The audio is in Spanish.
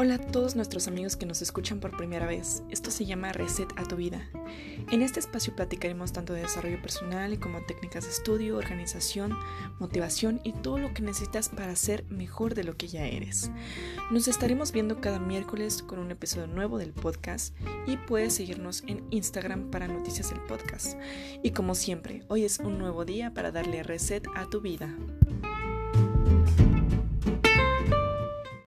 Hola a todos nuestros amigos que nos escuchan por primera vez. Esto se llama Reset a tu vida. En este espacio platicaremos tanto de desarrollo personal como técnicas de estudio, organización, motivación y todo lo que necesitas para ser mejor de lo que ya eres. Nos estaremos viendo cada miércoles con un episodio nuevo del podcast y puedes seguirnos en Instagram para noticias del podcast. Y como siempre, hoy es un nuevo día para darle reset a tu vida.